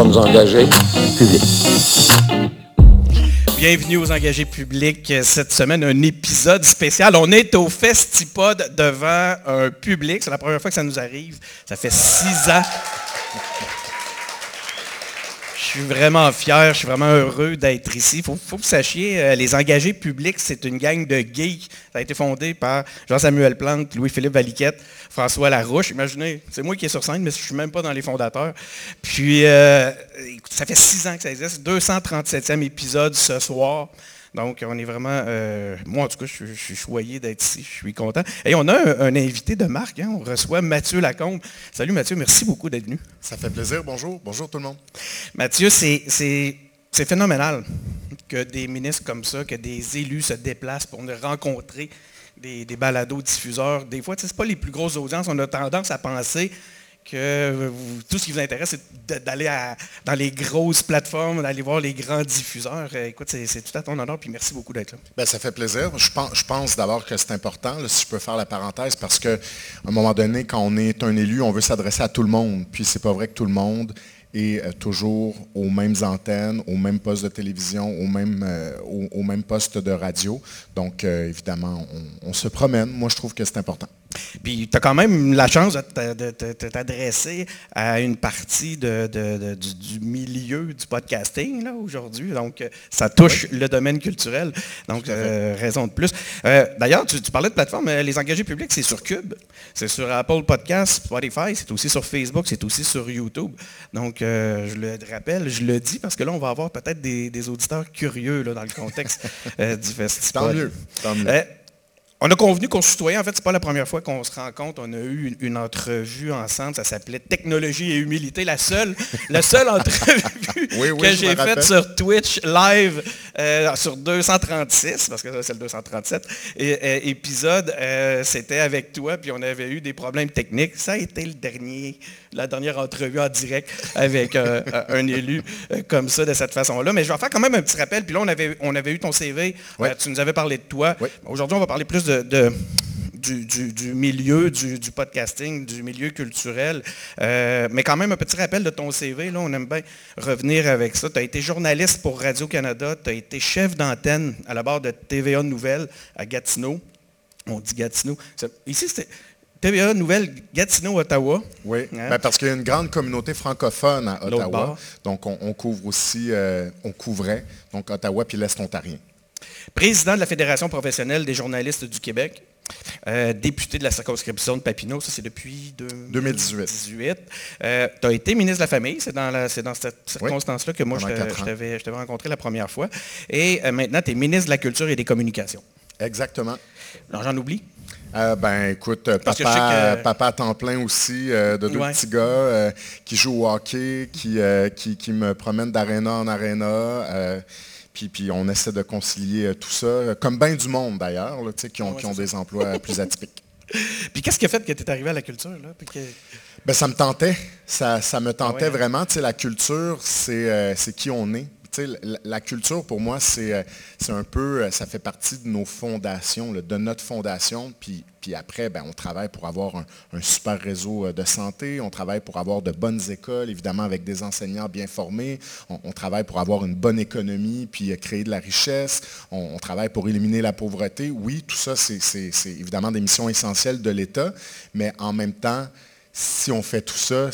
engagés publics. Bienvenue aux engagés publics. Cette semaine, un épisode spécial. On est au Festipod devant un public. C'est la première fois que ça nous arrive. Ça fait six ans. Je suis vraiment fier, je suis vraiment heureux d'être ici. Il faut, que vous sachiez, euh, les engagés publics, c'est une gang de geeks. Ça a été fondé par Jean-Samuel Plante, Louis-Philippe Valiquette, François Larouche. Imaginez, c'est moi qui est sur scène, mais je ne suis même pas dans les fondateurs. Puis, euh, ça fait six ans que ça existe. 237e épisode ce soir. Donc, on est vraiment, euh, moi en tout cas, je, suis choyé d'être ici, je suis content. Et on a un, invité de marque, hein. on reçoit Mathieu Lacombe. Salut Mathieu, merci beaucoup d'être venu. Ça fait plaisir, bonjour, bonjour tout le monde. Mathieu, c'est phénoménal que des ministres comme ça, que des élus se déplacent pour nous rencontrer des, des balados diffuseurs. Des fois, ce n'est pas les plus grosses audiences, on a tendance à penser que tout ce qui vous intéresse, c'est d'aller dans les grosses plateformes, d'aller voir les grands diffuseurs. Euh, écoute, c'est tout à ton honneur, puis merci beaucoup d'être là. Bien, ça fait plaisir. Je pense, d'abord que c'est important, si je peux faire la parenthèse, parce qu'à un moment donné, quand on est un élu, on veut s'adresser à tout le monde. Puis c'est pas vrai que tout le monde et euh, toujours aux mêmes antennes, aux mêmes postes de télévision, aux mêmes, euh, au, même poste de radio. Donc, évidemment, on, se promène. Moi, je trouve que c'est important. Puis, tu as quand même la chance de t'adresser à une partie de, du, milieu du podcasting là, aujourd'hui. Donc, ça touche le domaine culturel. Donc, raison de plus. D'ailleurs, tu, tu, parlais de plateforme. Les engagés publics, c'est sur Cube. C'est sur Apple Podcasts, Spotify. C'est aussi sur Facebook. C'est aussi sur YouTube. Donc, je le rappelle, je le dis parce que là, on va avoir peut-être des, auditeurs curieux dans le contexte euh, du festival. Tant mieux. Tant mieux. Euh, on a convenu qu'on se tutoyait. En fait, ce n'est pas la première fois qu'on se rencontre. On a eu une, entrevue ensemble. Ça s'appelait Technologie et humilité. La seule, la seule entrevue que j'ai faite sur Twitch live euh, sur 236, parce que c'est le 237 et, épisode, euh, c'était avec toi. Puis on avait eu des problèmes techniques. Ça a été le dernier, la dernière entrevue en direct avec euh, un élu comme ça, de cette façon-là. Mais je vais faire quand même un petit rappel. Puis là, on avait, on avait eu ton CV. tu nous avais parlé de toi. Aujourd'hui, on va parler plus de du, milieu du, podcasting, du milieu culturel. Euh, mais quand même, un petit rappel de ton CV, là, on aime bien revenir avec ça. Tu as été journaliste pour Radio-Canada, tu as été chef d'antenne à la barre de TVA Nouvelle à Gatineau. On dit Gatineau. Ici, c'était TVA Nouvelle Gatineau, Ottawa. Oui, hein? ben, parce qu'il y a une grande communauté francophone à Ottawa. Donc, on, couvre aussi, euh, on couvrait donc Ottawa puis l'Est ontarien président de la Fédération professionnelle des journalistes du Québec, euh, député de la circonscription de Papineau, ça c'est depuis 2018. Euh, tu as été ministre de la Famille, c'est dans, dans, cette circonstance-là que moi je t'avais rencontré la première fois. Et euh, maintenant, tu es ministre de la Culture et des Communications. Exactement. j'en oublie. ben écoute, papa, papa à temps plein aussi, de deux petits gars qui jouent au hockey, qui, qui, qui me promènent d'aréna en aréna. Puis, on essaie de concilier euh, tout ça, euh, comme bien du monde d'ailleurs, qui ont, des emplois plus atypiques. Puis qu'est-ce qui a fait que tu es arrivé à la culture? Là? Ben, ça me tentait. Ça, me tentait ah vraiment. la culture, euh, c'est qui on est la, culture, pour moi, c'est un peu, ça fait partie de nos fondations, de notre fondation. Puis, après, ben, on travaille pour avoir un, super réseau de santé, on travaille pour avoir de bonnes écoles, évidemment avec des enseignants bien formés, on, travaille pour avoir une bonne économie, puis créer de la richesse, on, travaille pour éliminer la pauvreté. Oui, tout ça, c'est évidemment des missions essentielles de l'État, mais en même temps, si on fait tout ça,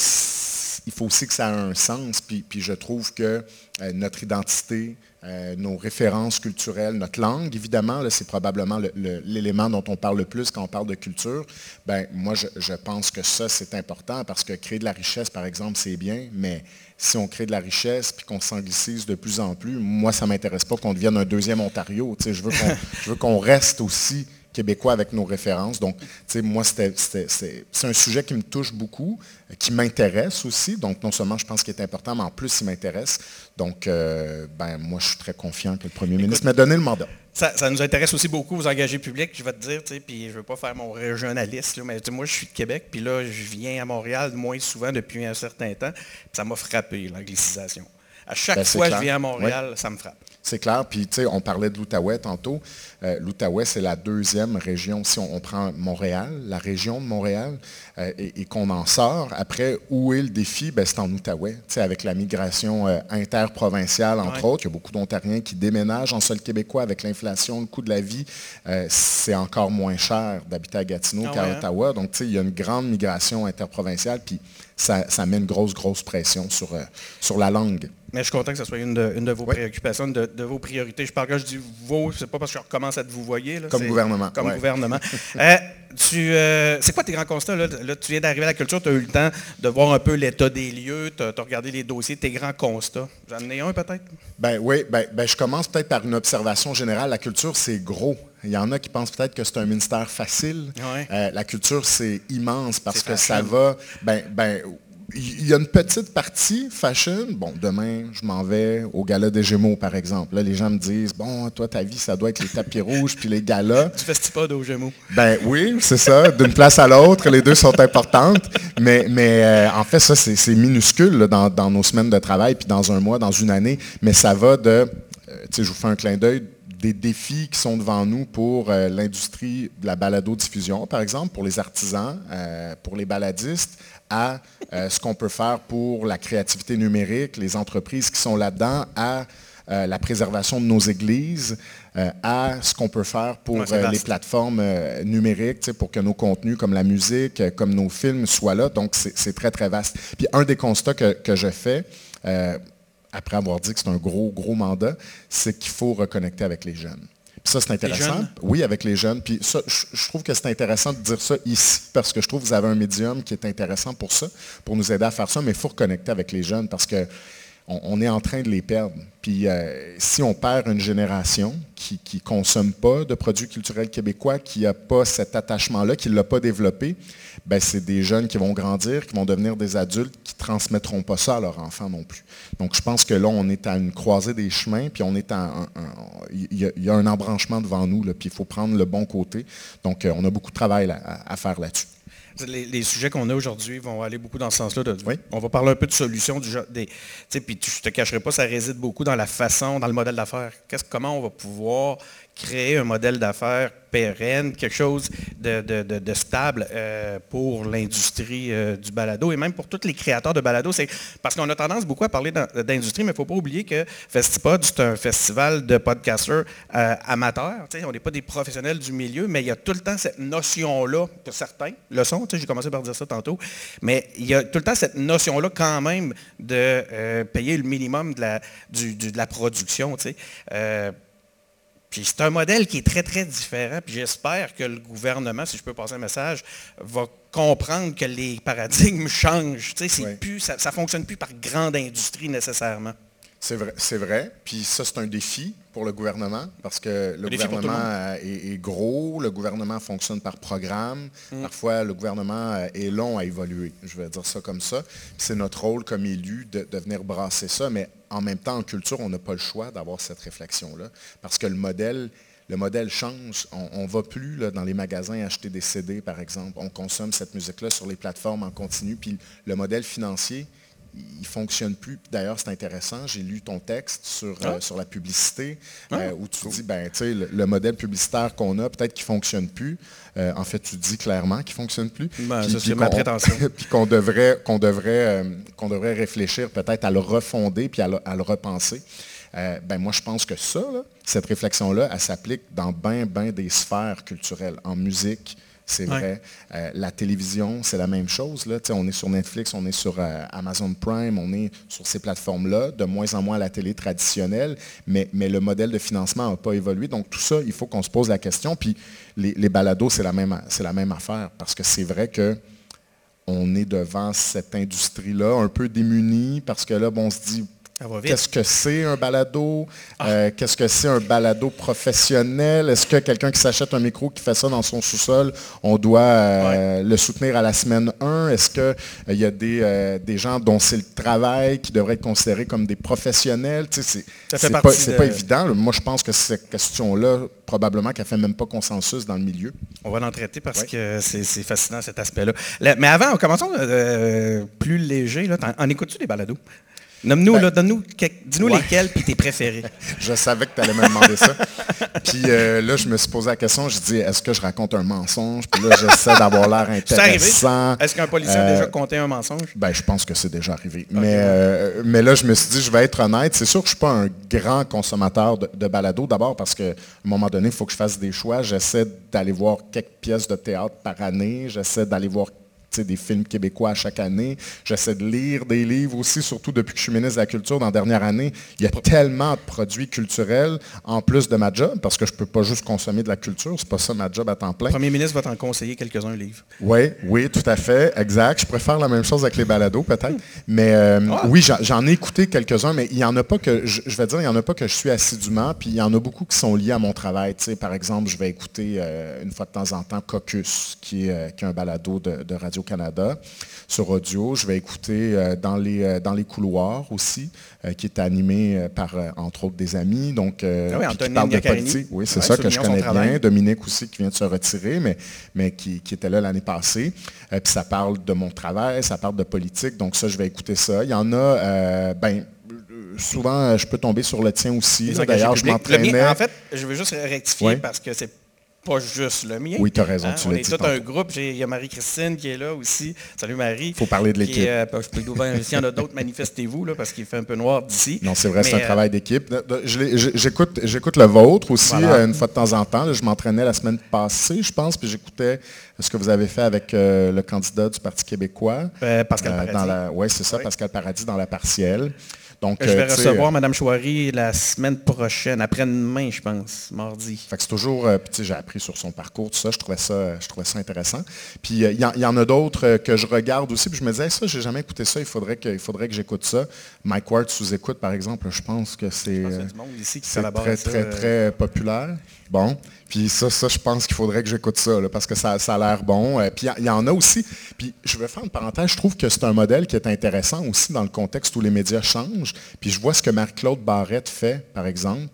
il faut aussi que ça ait un sens. Puis, je trouve que euh, notre identité, euh, nos références culturelles, notre langue, évidemment, c'est probablement l'élément dont on parle le plus quand on parle de culture. Ben, moi, je, pense que ça, c'est important parce que créer de la richesse, par exemple, c'est bien, mais si on crée de la richesse puis qu'on s'anglicise de plus en plus, moi, ça ne m'intéresse pas qu'on devienne un deuxième Ontario. je veux qu'on reste aussi québécois avec nos références. Donc, moi, c'est un sujet qui me touche beaucoup, qui m'intéresse aussi. Donc, non seulement je pense qu'il est important, mais en plus, il m'intéresse. Donc, euh, ben, moi, je suis très confiant que le premier ministre m'a donné le mandat. Ça, nous intéresse aussi beaucoup aux engagés publics, je vais te dire, puis je ne veux pas faire mon régionaliste, mais moi, je suis de Québec, puis là, je viens à Montréal moins souvent depuis un certain temps, ça m'a frappé, l'anglicisation. À chaque ben, fois que je viens à Montréal, ça me frappe. C'est clair. Puis, tu sais, on parlait de l'Outaouais tantôt. Euh, L'Outaouais, c'est la deuxième région. Si on, prend Montréal, la région de Montréal, euh, et, qu'on en sort, après, où est le défi? Ben, c'est en Outaouais. Tu sais, avec la migration euh, interprovinciale, entre autres. Il y a beaucoup d'Ontariens qui déménagent en sol québécois avec l'inflation, le coût de la vie. c'est encore moins cher d'habiter à Gatineau ah qu'à hein? Ottawa. Donc, tu sais, il y a une grande migration interprovinciale. Puis, ça, met une grosse, grosse pression sur, sur la langue. Mais je suis content que ce soit une de, vos préoccupations, de, vos priorités. Je parle quand je dis vos, c'est pas parce que je recommence à te vous voyer. comme gouvernement. Comme gouvernement. Euh, euh, c'est quoi tes grands constats? Là? tu viens d'arriver à la culture, tu as eu le temps de voir un peu l'état des lieux, tu as, regardé les dossiers, tes grands constats. J'en ai un peut-être? Ben oui, ben, ben, je commence peut-être par une observation générale. La culture, c'est gros. Il y en a qui pensent peut-être que c'est un ministère facile. Euh, la culture, c'est immense parce que ça va. Ben, ben, il y a une petite partie fashion. Bon, demain, je m'en vais au gala des Gémeaux, par exemple. Là, les gens me disent, bon, toi, ta vie, ça doit être les tapis rouges puis les galas. Tu festes pas aux Gémeaux? Ben oui, c'est ça. D'une place à l'autre, les deux sont importantes. Mais, mais euh, en fait, ça, c'est minuscule dans, nos semaines de travail, puis dans un mois, dans une année. Mais ça va de, euh, tu sais, je vous fais un clin d'œil, des défis qui sont devant nous pour euh, l'industrie de la balado-diffusion, par exemple, pour les artisans, pour les baladistes, à euh, ce qu'on peut faire pour la créativité numérique, les entreprises qui sont là-dedans, à euh, la préservation de nos églises, euh, à ce qu'on peut faire pour les plateformes numériques, pour que nos contenus comme la musique, comme nos films soient là. Donc, c'est très, très vaste. Puis un des constats que, que je fais, après avoir dit que c'est un gros, gros mandat, c'est qu'il faut reconnecter avec les jeunes ça, c'est intéressant. Oui, avec les jeunes. Puis ça, je, trouve que c'est intéressant de dire ça ici parce que je trouve que vous avez un médium qui est intéressant pour ça, pour nous aider à faire ça, mais il faut reconnecter avec les jeunes parce que on, est en train de les perdre. Puis euh, si on perd une génération qui ne consomme pas de produits culturels québécois, qui n'a pas cet attachement-là, qui ne l'a pas développé, ben, c'est des jeunes qui vont grandir, qui vont devenir des adultes, qui ne transmettront pas ça à leurs enfants non plus. Donc je pense que là, on est à une croisée des chemins, puis on est à il y, a un embranchement devant nous, puis il faut prendre le bon côté. Donc euh, on a beaucoup de travail à faire là-dessus. Les, sujets qu'on a aujourd'hui vont aller beaucoup dans ce sens-là. On va parler un peu de solutions du. Des, puis je ne te cacherai pas, ça réside beaucoup dans la façon, dans le modèle d'affaires. Comment on va pouvoir créer un modèle d'affaires pérenne, quelque chose de, stable euh, pour l'industrie euh, du balado et même pour tous les créateurs de balado. Parce qu'on a tendance beaucoup à parler d'industrie, mais il ne faut pas oublier que Festipod, c'est un festival de podcasters euh, amateurs. on n'est pas des professionnels du milieu, mais il y a tout le temps cette notion-là, que certains le sont, j'ai commencé par dire ça tantôt, mais il y a tout le temps cette notion-là quand même de payer le minimum de la production c'est un modèle qui est très, très différent. Puis j'espère que le gouvernement, si je peux passer un message, va comprendre que les paradigmes changent. plus, ça ne fonctionne plus par grande industrie nécessairement. C'est vrai, c'est vrai. Puis ça, c'est un défi pour le gouvernement parce que le, gouvernement est, gros, le gouvernement fonctionne par programme. Mm. Parfois, le gouvernement euh, est long à évoluer. Je vais dire ça comme ça. C'est notre rôle comme élu de, de, venir brasser ça. Mais en même temps, en culture, on n'a pas le choix d'avoir cette réflexion-là parce que le modèle le modèle change. On ne va plus dans les magasins acheter des CD, par exemple. On consomme cette musique-là sur les plateformes en continu. Puis le modèle financier, il ne fonctionne plus. D'ailleurs, c'est intéressant, j'ai lu ton texte sur, euh, ah. sur la publicité, ah. euh, où tu dis, ben, le, le, modèle publicitaire qu'on a, peut-être qu'il ne fonctionne plus. Euh, en fait, tu dis clairement qu'il ne fonctionne plus. Ben, c'est ma prétention. puis qu'on devrait, qu'on devrait, qu'on devrait réfléchir peut-être à le refonder puis à le, à le repenser. ben, moi, je pense que ça, cette réflexion-là, elle s'applique dans bien, bien des sphères culturelles, en musique, c'est vrai. Euh, la télévision, c'est la même chose. Là. On est sur Netflix, on est sur euh, Amazon Prime, on est sur ces plateformes-là, de moins en moins à la télé traditionnelle, mais, mais le modèle de financement n'a pas évolué. Donc tout ça, il faut qu'on se pose la question. Puis les, les balados, c'est la, même, la même affaire, parce que c'est vrai que on est devant cette industrie-là un peu démunie, parce que là, bon, on se dit, Qu'est-ce que c'est un balado? Ah. Euh, qu'est-ce que c'est un balado professionnel? Est-ce que quelqu'un qui s'achète un micro qui fait ça dans son sous-sol, on doit euh, le soutenir à la semaine 1? Est-ce qu'il euh, y a des, des, gens dont c'est le travail qui devraient être considérés comme des professionnels? c'est pas, pas, évident. Moi, je pense que cette question-là, probablement qu'elle ne fait même pas consensus dans le milieu. On va l'en traiter parce que c'est fascinant cet aspect-là. Mais avant, commençons plus léger. Là. En, écoutes-tu des balados? Nomme-nous, ben, donne-nous, dis-nous lesquels puis tes préférés. je savais que tu allais me demander ça. Puis euh, là, je me suis posé la question, je dis, est-ce que je raconte un mensonge? Puis là, j'essaie d'avoir l'air intéressant. Est-ce qu'un policier a déjà euh, compté un mensonge? Ben, je pense que c'est déjà arrivé. mais, euh, mais là, je me suis dit, je vais être honnête. C'est sûr que je ne suis pas un grand consommateur de, de balado. D'abord parce qu'à un moment donné, il faut que je fasse des choix. J'essaie d'aller voir quelques pièces de théâtre par année. J'essaie d'aller voir des films québécois à chaque année. J'essaie de lire des livres aussi, surtout depuis que je suis ministre de la Culture dans la dernière année. Il y a tellement de produits culturels en plus de ma job, parce que je ne peux pas juste consommer de la culture. C'est pas ça ma job à temps plein. Le premier ministre va t'en conseiller quelques-uns livres. Oui, oui, tout à fait, exact. Je préfère la même chose avec les balados, peut-être. Mais euh, ah. oui, j'en ai écouté quelques-uns, mais il n'y en a pas que, je, vais dire, il y en a pas que je suis assidûment, puis il y en a beaucoup qui sont liés à mon travail. par exemple, je vais écouter euh, une fois de temps en temps Caucus, qui est, euh, qui est un balado de, de Radio canada sur audio. Je vais écouter euh, dans, les, euh, dans les couloirs aussi, euh, qui est animé par, entre autres, des amis. Donc, ah qui parle de politique. Oui, c'est ça que je connais bien. Dominique aussi, qui vient de se retirer, mais, mais qui, était là l'année passée. puis ça parle de mon travail, ça parle de politique. Donc ça, je vais écouter ça. Il y en a, ben, souvent, je peux tomber sur le tien aussi. D'ailleurs, je m'entraînais. En fait, je veux juste rectifier parce que c'est pas juste le mien. Oui, tu as raison. Hein? on est tout un groupe. Il y a Marie-Christine qui est là aussi. Salut Marie. Il faut parler de l'équipe. Euh, S'il y en a d'autres, manifestez-vous parce qu'il fait un peu noir d'ici. Non, c'est vrai, c'est un euh, travail d'équipe. J'écoute le vôtre aussi euh, une fois de temps en temps. je m'entraînais la semaine passée, je pense, puis j'écoutais ce que vous avez fait avec le candidat du Parti québécois. Pascal Paradis. Oui, c'est ça, Pascal Paradis dans la partielle. Donc, je vais euh, recevoir euh, Mme Chouari la semaine prochaine, après-demain, je pense, mardi. Fait c'est toujours, euh, j'ai appris sur son parcours, tout ça, je trouvais ça, je trouvais ça intéressant. Puis il y, en a d'autres que je regarde aussi, puis je me disais, ça, j'ai jamais écouté ça, il faudrait que, faudrait que j'écoute ça. Mike Ward sous-écoute, par exemple, je pense que c'est très, très, très populaire. Bon, puis ça, ça, je pense qu'il faudrait que j'écoute ça, parce que ça, a l'air bon. Euh, puis il y, en a aussi. Puis je vais faire une parenthèse, je trouve que c'est un modèle qui est intéressant aussi dans le contexte où les médias changent. Puis je vois ce que Marc-Claude Barrette fait, par exemple.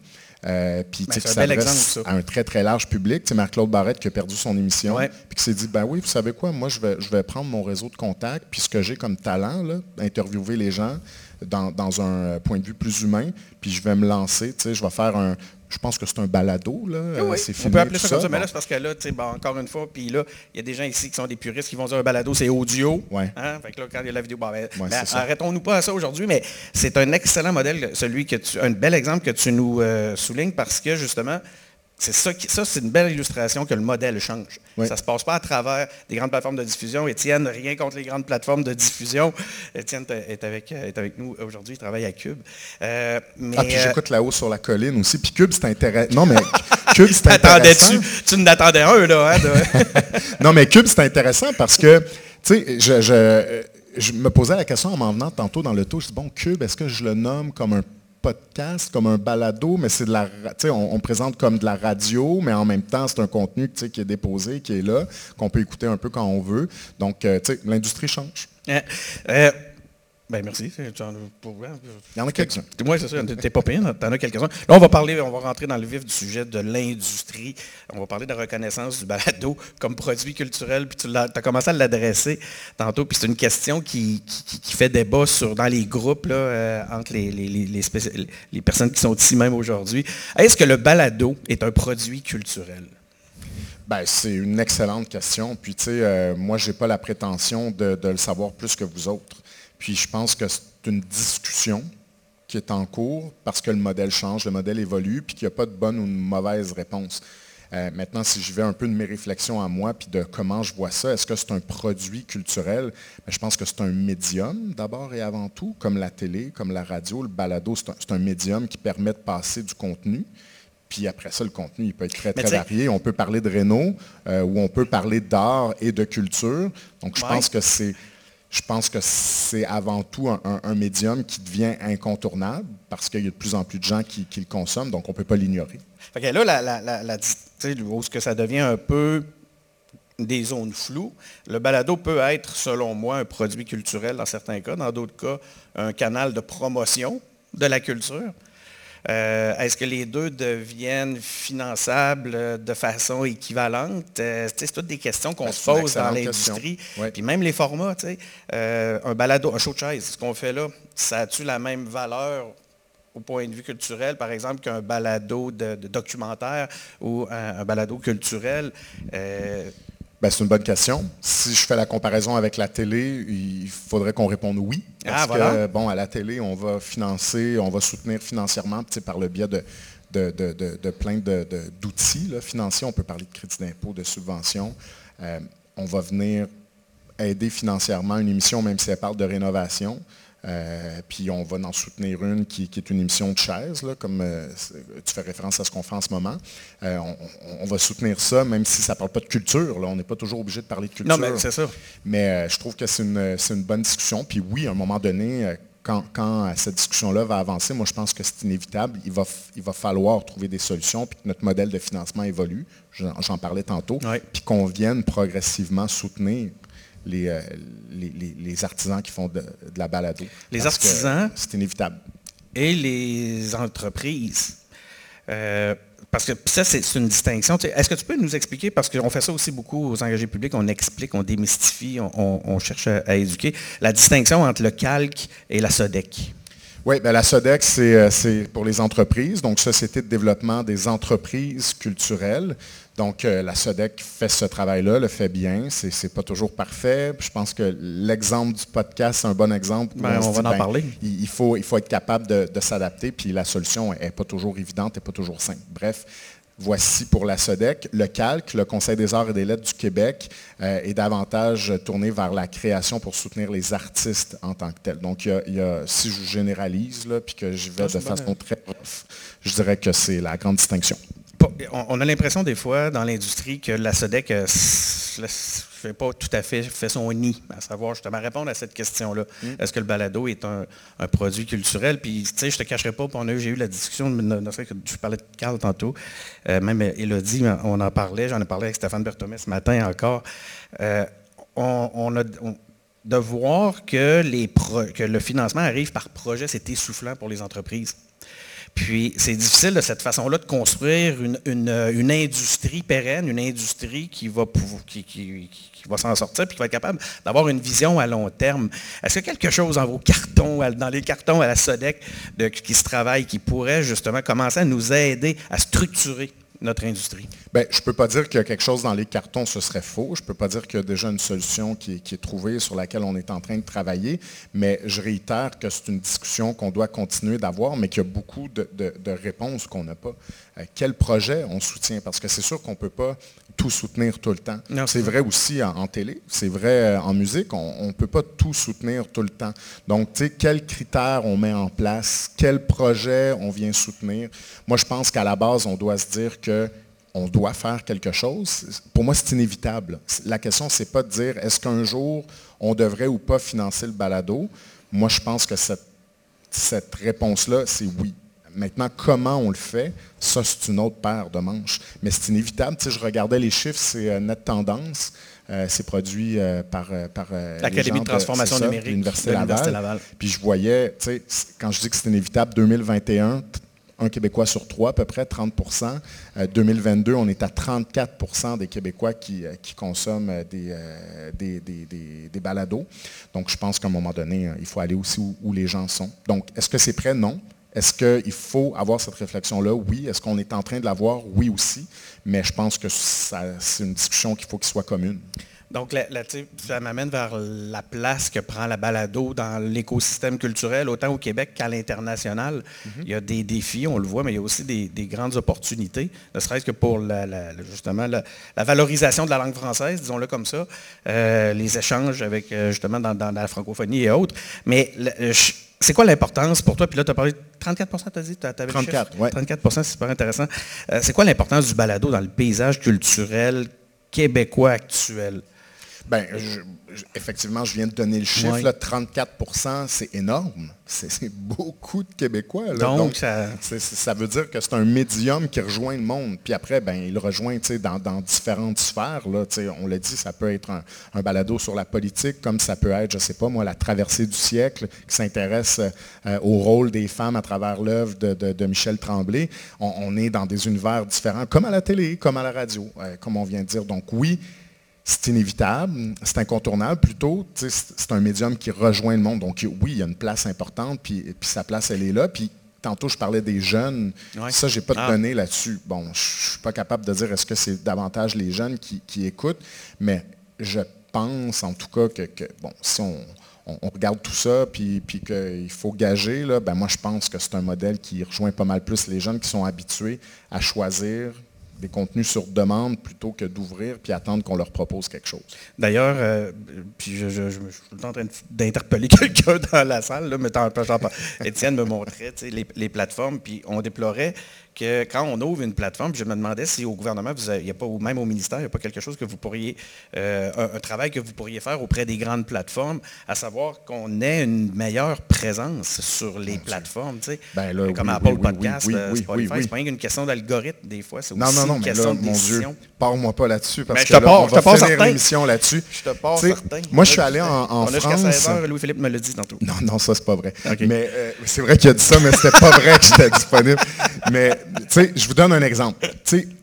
Euh, puis ben, qui s'adresse à un très très large public. C'est Marc-Claude Barrette qui a perdu son émission, puis qui s'est dit, ben oui, vous savez quoi, moi je vais, je vais prendre mon réseau de contacts, puis ce que j'ai comme talent, là, interviewer les gens dans, dans, un point de vue plus humain, puis je vais me lancer, je vais faire un, je pense que c'est un balado. Là. Oui, on peut appeler ça comme ça, mais là, c'est parce que là, encore une fois, puis là, il y a des gens ici qui sont des puristes qui vont dire un balado, c'est audio. Ouais. Hein? Fait que là, quand il y a la vidéo, ben, ben, arrêtons-nous pas à ça aujourd'hui, mais c'est un excellent modèle, celui que tu, un bel exemple que tu nous euh, soulignes parce que justement, c'est ça, ça c'est une belle illustration que le modèle change. Ça ne se passe pas à travers des grandes plateformes de diffusion. Étienne, rien contre les grandes plateformes de diffusion. Étienne est avec, est avec nous aujourd'hui, il travaille à Cube. Euh, ah, puis euh, j'écoute là-haut sur la colline aussi. Puis Cube, c'est intéressant. Non, mais Cube, c'est intéressant. Tu, n'attendais un, là. Hein, non, mais Cube, c'est intéressant parce que, tu sais, je, je, me posais la question en m'en venant tantôt dans le taux. Je dis, bon, Cube, est-ce que je le nomme comme un podcast, comme un balado, mais c'est de la, on, on présente comme de la radio, mais en même temps, c'est un contenu qui est déposé, qui est là, qu'on peut écouter un peu quand on veut. Donc, euh, l'industrie change. Euh, euh, ben merci. Il y en a quelques-uns. Moi, c'est ça, t'es pas pire, t'en as quelques-uns. Là, on va parler, on va rentrer dans le vif du sujet de l'industrie. On va parler de la reconnaissance du balado comme produit culturel, puis tu as, commencé à l'adresser tantôt, puis c'est une question qui, fait débat sur, dans les groupes là, euh, entre les, les, personnes qui sont ici même aujourd'hui. Est-ce que le balado est un produit culturel? Ben, c'est une excellente question. Puis, tu sais, euh, moi, je n'ai pas la prétention de, le savoir plus que vous autres. Puis je pense que c'est une discussion qui est en cours parce que le modèle change, le modèle évolue, puis qu'il n'y a pas de bonne ou de mauvaise réponse. Euh, maintenant, si je vais un peu de mes réflexions à moi, puis de comment je vois ça, est-ce que c'est un produit culturel? Ben, je pense que c'est un médium d'abord et avant tout, comme la télé, comme la radio, le balado, c'est un, médium qui permet de passer du contenu. Puis après ça, le contenu, il peut être très, très varié. On peut parler de Renault euh, ou on peut parler d'art et de culture. Donc, je pense que c'est je pense que c'est avant tout un, médium qui devient incontournable parce qu'il y a de plus en plus de gens qui, le consomment, donc on ne peut pas l'ignorer. là, la, ce que ça devient un peu des zones floues, le balado peut être, selon moi, un produit culturel dans certains cas, dans d'autres cas, un canal de promotion de la culture. Euh, est-ce que les deux deviennent finançables de façon équivalente? Euh, c'est toutes des questions qu'on ben, se pose dans l'industrie. Puis même les formats, un balado, un show de chaise, ce qu'on fait là, ça a-tu la même valeur au point de vue culturel, par exemple, qu'un balado de, documentaire ou un, balado culturel? Ben, c'est une bonne question. Si je fais la comparaison avec la télé, il faudrait qu'on réponde oui. Ah, parce que, bon, à la télé, on va financer, on va soutenir financièrement par le biais de, de, plein d'outils financiers. On peut parler de crédit d'impôt, de subventions. Euh, on va venir aider financièrement une émission, même si elle parle de rénovation. Euh, puis on va en soutenir une qui, est une émission de chaise, comme euh, tu fais référence à ce qu'on fait en ce moment. Euh, on, va soutenir ça, même si ça ne parle pas de culture. Là. On n'est pas toujours obligé de parler de culture. Non, mais c'est ça. Mais je trouve que c'est une, bonne discussion. Puis oui, à un moment donné, quand, cette discussion-là va avancer, moi je pense que c'est inévitable. Il va, il va falloir trouver des solutions, puis que notre modèle de financement évolue. J'en parlais tantôt. Puis qu'on vienne progressivement soutenir euh, les, les, artisans qui font de, la balado. Les artisans. C'est inévitable. Et les entreprises. Euh, parce que ça, c'est une distinction. Est-ce que tu peux nous expliquer, parce qu'on fait ça aussi beaucoup aux engagés publics, on explique, on démystifie, on, cherche à, éduquer, la distinction entre le calque et la SODEC? Oui, bien, la SODEC, euh, c'est pour les entreprises, donc Société de développement des entreprises culturelles. Donc, euh, la SODEC fait ce travail-là, le fait bien. Ce n'est pas toujours parfait. Je pense que l'exemple du podcast, c'est un bon exemple. Ben, on, va en ben, parler. Il, faut, il faut être capable de, s'adapter, puis la solution n'est pas toujours évidente, n'est pas toujours simple. Bref, Voici pour la SODEC. Le calque, le Conseil des arts et des lettres du Québec, euh, est davantage tourné vers la création pour soutenir les artistes en tant que tels. Donc, si je généralise, là, puis que je vais de façon très prof, je dirais que c'est la grande distinction on a l'impression des fois dans l'industrie que la SODEC ne fait pas tout à fait fait son nid, à savoir justement répondre à cette question-là. Mm. Est-ce que le balado est un, produit culturel? Puis, tu sais, je te cacherai pas, j'ai eu la discussion, je parlais de Carl tantôt, euh, même Elodie, on en parlait, j'en ai parlé avec Stéphane Berthomé ce matin encore. Euh, on, a, de voir que, les que le financement arrive par projet, c'est essoufflant pour les entreprises. Puis c'est difficile de cette façon-là de construire une, industrie pérenne, une industrie qui va, qui, va s'en sortir puis qui va être capable d'avoir une vision à long terme. Est-ce a quelque chose dans vos cartons, dans les cartons à la SODEC qui se travaille, qui pourrait justement commencer à nous aider à structurer notre industrie? Bien, je ne peux pas dire qu'il y a quelque chose dans les cartons, ce serait faux. Je ne peux pas dire qu'il y a déjà une solution qui est, trouvée, sur laquelle on est en train de travailler, mais je réitère que c'est une discussion qu'on doit continuer d'avoir, mais qu'il y a beaucoup de, réponses qu'on n'a pas. Euh, quel projet on soutient? Parce que c'est sûr qu'on ne peut pas tout soutenir tout le temps. C'est vrai aussi en, télé, c'est vrai euh, en musique, on ne peut pas tout soutenir tout le temps. Donc, tu sais, quels critères on met en place, quel projet on vient soutenir? Moi, je pense qu'à la base, on doit se dire qu'on doit faire quelque chose. Pour moi, c'est inévitable. La question, ce n'est pas de dire est-ce qu'un jour, on devrait ou pas financer le balado? Moi, je pense que cette, cette réponse-là, c'est oui. Maintenant, comment on le fait, ça, c'est une autre paire de manches. Mais c'est inévitable. Tu je regardais les chiffres, c'est euh, Net Tendance. Euh, c'est produit euh, par, par l'Académie de transformation numérique l'Université Laval. Puis je voyais, tu sais, quand je dis que c'est inévitable, 2021, un Québécois sur trois, à peu près 30% 2022, on est à 34% des Québécois qui, consomment des, des, balados. Donc, je pense qu'à un moment donné, il faut aller aussi où, où les gens sont. Donc, est-ce que c'est prêt? Non. Est-ce qu'il faut avoir cette réflexion-là? Oui. Est-ce qu'on est en train de l'avoir? Oui aussi. Mais je pense que c'est une discussion qu'il faut qu'il soit commune. Donc, ça m'amène vers la place que prend la balado dans l'écosystème culturel, autant au Québec qu'à l'international. Mm-hmm. Il y a des défis, on le voit, mais il y a aussi des, grandes opportunités, ne serait-ce que pour justement la, valorisation de la langue française, disons-le comme ça, euh, les échanges avec euh, justement dans, la francophonie et autres. Mais c'est quoi l'importance pour toi? Puis là, tu as parlé de 34 tu as dit? 34, oui. 34% c'est super intéressant. Euh, c'est quoi l'importance du balado dans le paysage culturel québécois actuel? Ben, effectivement, je viens de donner le chiffre, 34% c'est énorme. C'est beaucoup de Québécois. Donc, ça... ça... veut dire que c'est un médium qui rejoint le monde. Puis après, ben, il rejoint dans, dans différentes sphères. Là, on l'a dit, ça peut être un, balado sur la politique, comme ça peut être, je ne sais pas moi, la traversée du siècle, qui s'intéresse euh, au rôle des femmes à travers l'œuvre de, Michel Tremblay. On, est dans des univers différents, comme à la télé, comme à la radio, euh, comme on vient de dire. Donc oui, c'est inévitable, c'est incontournable plutôt. C'est un médium qui rejoint le monde. Donc oui, il y a une place importante, puis, puis sa place, elle est là. Puis tantôt, je parlais des jeunes. Ça, je n'ai pas de ah. données là-dessus. Bon, je ne suis pas capable de dire est-ce que c'est davantage les jeunes qui, écoutent, mais je pense en tout cas que, bon, si on, regarde tout ça, puis, puis qu'il faut gager, là, ben moi, je pense que c'est un modèle qui rejoint pas mal plus les jeunes qui sont habitués à choisir des contenus sur demande plutôt que d'ouvrir puis attendre qu'on leur propose quelque chose. D'ailleurs, euh, puis je, suis en train d'interpeller quelqu'un dans la salle, là, mais Étienne me montrait les, les plateformes, puis on déplorait que quand on ouvre une plateforme, je me demandais si au gouvernement, il a pas, ou même au ministère, il n'y a pas quelque chose que vous pourriez, euh, un, travail que vous pourriez faire auprès des grandes plateformes, à savoir qu'on ait une meilleure présence sur les plateformes, tu sais, ben comme Apple Podcast, Spotify. C'est pas une question d'algorithme des fois, c'est aussi une question de décision. Parle-moi pas là-dessus, parce ben, que là, on va finir l'émission là-dessus. Je te parle certain. Moi, je suis allé en, en on France. jusqu'à 16 heures, Louis-Philippe me l'a dit tantôt. Non, non, ça, c'est pas vrai. Mais euh, c'est vrai qu'il a dit ça, mais c'était pas vrai que j'étais disponible. Mais je vous donne un exemple.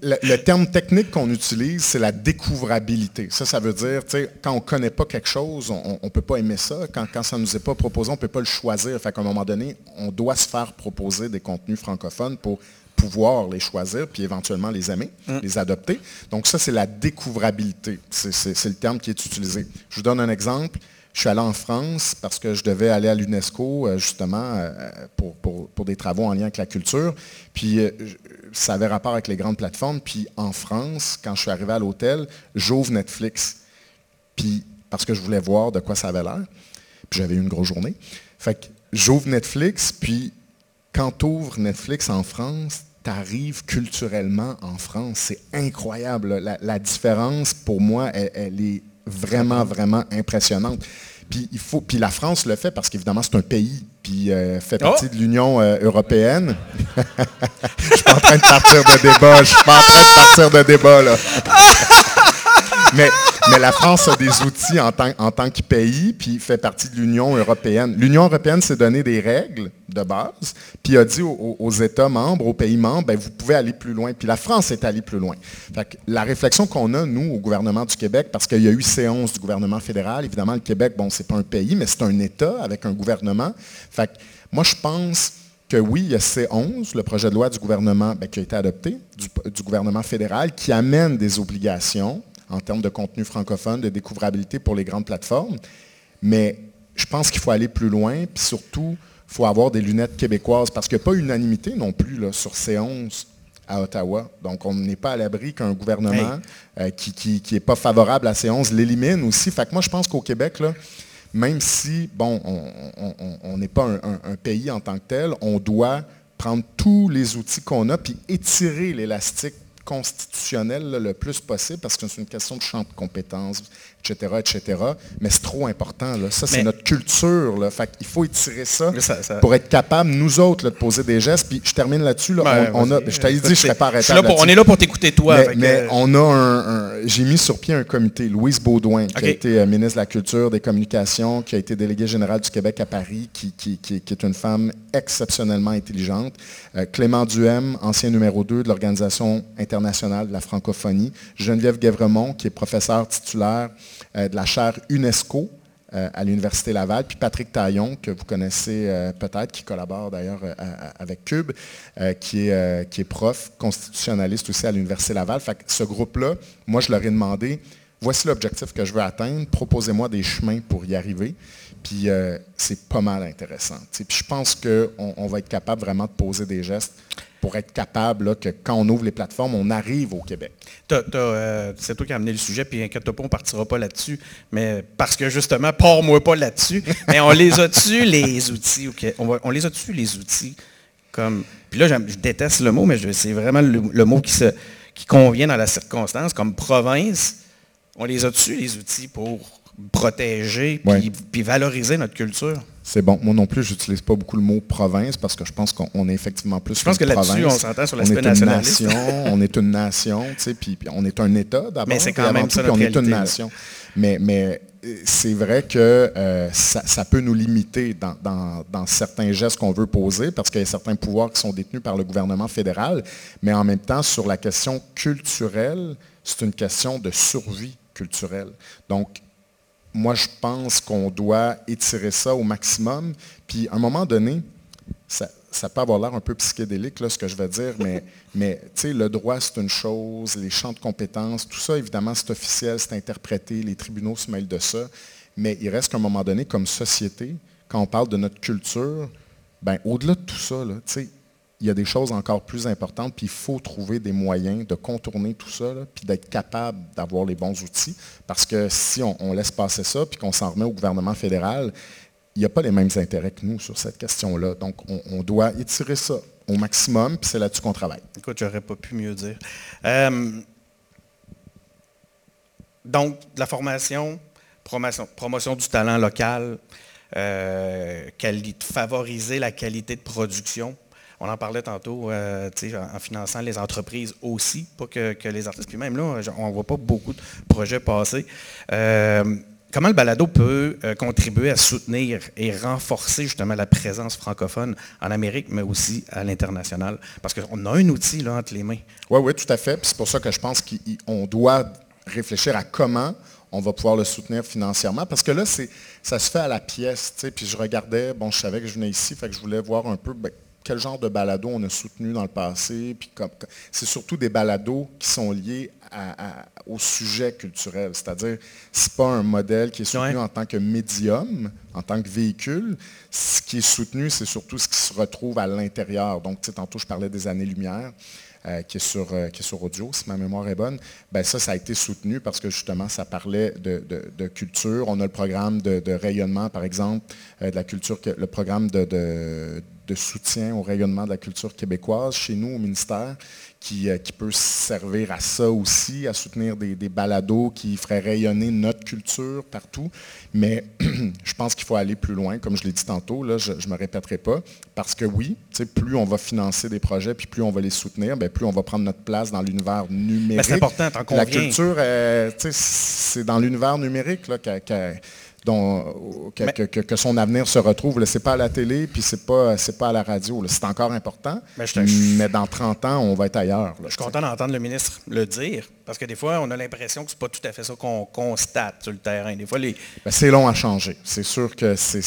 Le, le, terme technique qu'on utilise, c'est la découvrabilité. Ça, ça veut dire, quand on ne connaît pas quelque chose, on ne peut pas aimer ça. Quand, quand ça ne nous est pas proposé, on ne peut pas le choisir. Fait qu'à un moment donné, on doit se faire proposer des contenus francophones pour pouvoir les choisir, puis éventuellement les aimer, mm. les adopter. Donc ça, c'est la découvrabilité. C'est le terme qui est utilisé. Je vous donne un exemple. Je suis allé en France parce que je devais aller à l'UNESCO, euh, justement, euh, pour, des travaux en lien avec la culture. Puis euh, ça avait rapport avec les grandes plateformes. Puis en France, quand je suis arrivé à l'hôtel, j'ouvre Netflix. Puis parce que je voulais voir de quoi ça avait l'air. Puis j'avais eu une grosse journée. Fait que j'ouvre Netflix, puis quand tu ouvres Netflix en France, tu arrives culturellement en France. C'est incroyable. La, différence, pour moi, elle est vraiment, vraiment impressionnante. Puis, il faut, puis la France le fait parce qu'évidemment, c'est un pays, puis euh, fait partie oh! de l'Union euh, européenne. je suis pas en train de partir de débat. Je suis pas en train de partir de débat, là. mais, mais la France a des outils en tant, que pays, puis fait partie de l'Union européenne. L'Union européenne s'est donné des règles de base, puis a dit aux, États membres, aux pays membres, ben, vous pouvez aller plus loin. Puis la France est allée plus loin. la réflexion qu'on a, nous, au gouvernement du Québec, parce qu'il y a eu séance du gouvernement fédéral, évidemment, le Québec, bon, c'est pas un pays, mais c'est un État avec un gouvernement. Fait moi, je pense que oui, il y a C11, le projet de loi du gouvernement ben, qui a été adopté, du, gouvernement fédéral, qui amène des obligations en termes de contenu francophone, de découvrabilité pour les grandes plateformes. Mais je pense qu'il faut aller plus loin, puis surtout, il faut avoir des lunettes québécoises, parce qu'il n'y a pas unanimité non plus là, sur C11 à Ottawa. Donc, on n'est pas à l'abri qu'un gouvernement euh, qui n'est pas favorable à C11 l'élimine aussi. Fait que moi, je pense qu'au Québec, là, même si, bon, on n'est pas un, pays en tant que tel, on doit prendre tous les outils qu'on a puis étirer l'élastique constitutionnel le plus possible parce que c'est une question de champ de compétences, etc., etc. Mais c'est trop important. Là. Ça, c'est notre culture. Là. Fait Il faut étirer ça, pour être capable, nous autres, de poser des gestes. Puis je termine là-dessus. Là. on, a, je t'avais dit, je ne serais pas arrêté. On est là pour t'écouter, toi. Mais, on a un, j'ai mis sur pied un comité, Louise Baudouin, qui a été euh, ministre de la Culture, des Communications, qui a été déléguée générale du Québec à Paris, qui, qui, est une femme exceptionnellement intelligente. Euh, Clément Duhem, ancien numéro 2 de l'Organisation internationale de la francophonie. Geneviève Guévremont, qui est professeure titulaire euh, de la chaire UNESCO euh, à l'Université Laval, puis Patrick Taillon, que vous connaissez euh, peut-être, qui collabore d'ailleurs avec Cube, qui, est, prof constitutionnaliste aussi à l'Université Laval. Fait ce groupe-là, moi, je leur ai demandé, voici l'objectif que je veux atteindre, proposez-moi des chemins pour y arriver. Puis c'est pas mal intéressant. Puis je pense qu'on on va être capable vraiment de poser des gestes pour être capable que quand on ouvre les plateformes, on arrive au Québec. Euh, c'est toi qui as amené le sujet, puis inquiète-toi pas, on ne partira pas là-dessus. Mais parce que justement, pars-moi pas là-dessus. mais on les a-tu les outils? On, les a-tu les outils? Comme, puis là, je déteste le mot, mais c'est vraiment le, mot qui, se, qui convient dans la circonstance, comme province On les a dessus, les outils, pour protéger puis, valoriser notre culture? C'est bon. Moi non plus, je n'utilise pas beaucoup le mot province parce que je pense qu'on est effectivement plus Je pense que là-dessus, on s'entend sur l'aspect nationaliste. on est une nation, puis, puis on est un État d'abord. Mais c'est quand même ça on est une nation. Mais, mais euh, c'est vrai que euh, ça, peut nous limiter dans, certains gestes qu'on veut poser parce qu'il y a certains pouvoirs qui sont détenus par le gouvernement fédéral. Mais en même temps, sur la question culturelle, c'est une question de survie culturelle. Donc, moi, je pense qu'on doit étirer ça au maximum. Puis, à un moment donné, ça, peut avoir l'air un peu psychédélique, là, ce que je vais dire, mais, mais le droit, c'est une chose, les champs de compétences, tout ça, évidemment, c'est officiel, c'est interprété, les tribunaux se mêlent de ça. Mais il reste qu'à un moment donné, comme société, quand on parle de notre culture, ben, au-delà de tout ça, là, il y a des choses encore plus importantes, puis il faut trouver des moyens de contourner tout ça, puis d'être capable d'avoir les bons outils. Parce que si on, laisse passer ça, puis qu'on s'en remet au gouvernement fédéral, il n'y a pas les mêmes intérêts que nous sur cette question-là. Donc, on, doit étirer ça au maximum, puis c'est là-dessus qu'on travaille. Écoute, j'aurais pas pu mieux dire. Euh, donc, la formation, promotion, du talent local, euh, favoriser la qualité de production, on en parlait tantôt, euh, en finançant les entreprises aussi, pas que, les artistes. Puis même là, on ne voit pas beaucoup de projets passer. Euh, comment le balado peut euh, contribuer à soutenir et renforcer justement la présence francophone en Amérique, mais aussi à l'international? Parce qu'on a un outil là, entre les mains. Oui, oui, tout à fait. c'est pour ça que je pense qu'on doit réfléchir à comment on va pouvoir le soutenir financièrement. Parce que là, ça se fait à la pièce. Puis je regardais, bon, je savais que je venais ici, fait que je voulais voir un peu ben, quel genre de balado on a soutenu dans le passé. Puis c'est surtout des balados qui sont liés au sujet culturel. C'est-à-dire, ce n'est pas un modèle qui est soutenu en tant que médium, en tant que véhicule. Ce qui est soutenu, c'est surtout ce qui se retrouve à l'intérieur. Donc, tantôt, je parlais des années-lumière. Euh, qui, est sur, euh, qui est sur audio, si ma mémoire est bonne, ben ça, ça a été soutenu parce que justement, ça parlait de, culture. On a le programme de, rayonnement, par exemple, euh, de la culture, le programme de de soutien au rayonnement de la culture québécoise chez nous au ministère, qui, euh, qui peut servir à ça aussi, à soutenir des, balados qui feraient rayonner notre culture partout. Mais je pense qu'il faut aller plus loin, comme je l'ai dit tantôt, là, je ne me répéterai pas, parce que oui, plus on va financer des projets, puis plus on va les soutenir, bien, plus on va prendre notre place dans l'univers numérique. c'est important, tant qu'on La culture, euh, c'est dans l'univers numérique là, que, son avenir se retrouve. Ce n'est pas à la télé, puis ce n'est pas, pas à la radio. C'est encore important, mais, dans 30 ans, on va être ailleurs. je suis content d'entendre le ministre le dire, parce que des fois, on a l'impression que ce n'est pas tout à fait ça qu'on constate sur le terrain. Des fois, les... Ben, c'est long à changer. C'est sûr que c'est...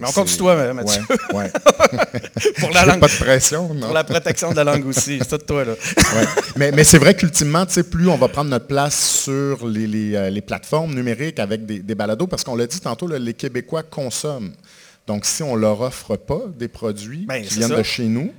Mais on compte sur toi, Mathieu. pour la langue. Pas de pression, Pour la protection de la langue aussi. C'est de toi, là. Mais, mais c'est vrai qu'ultimement, plus on va prendre notre place sur les, euh, plateformes numériques avec des, des parce qu'on l'a dit tantôt, les Québécois consomment. Donc, si on ne leur offre pas des produits ben, qui viennent de chez nous,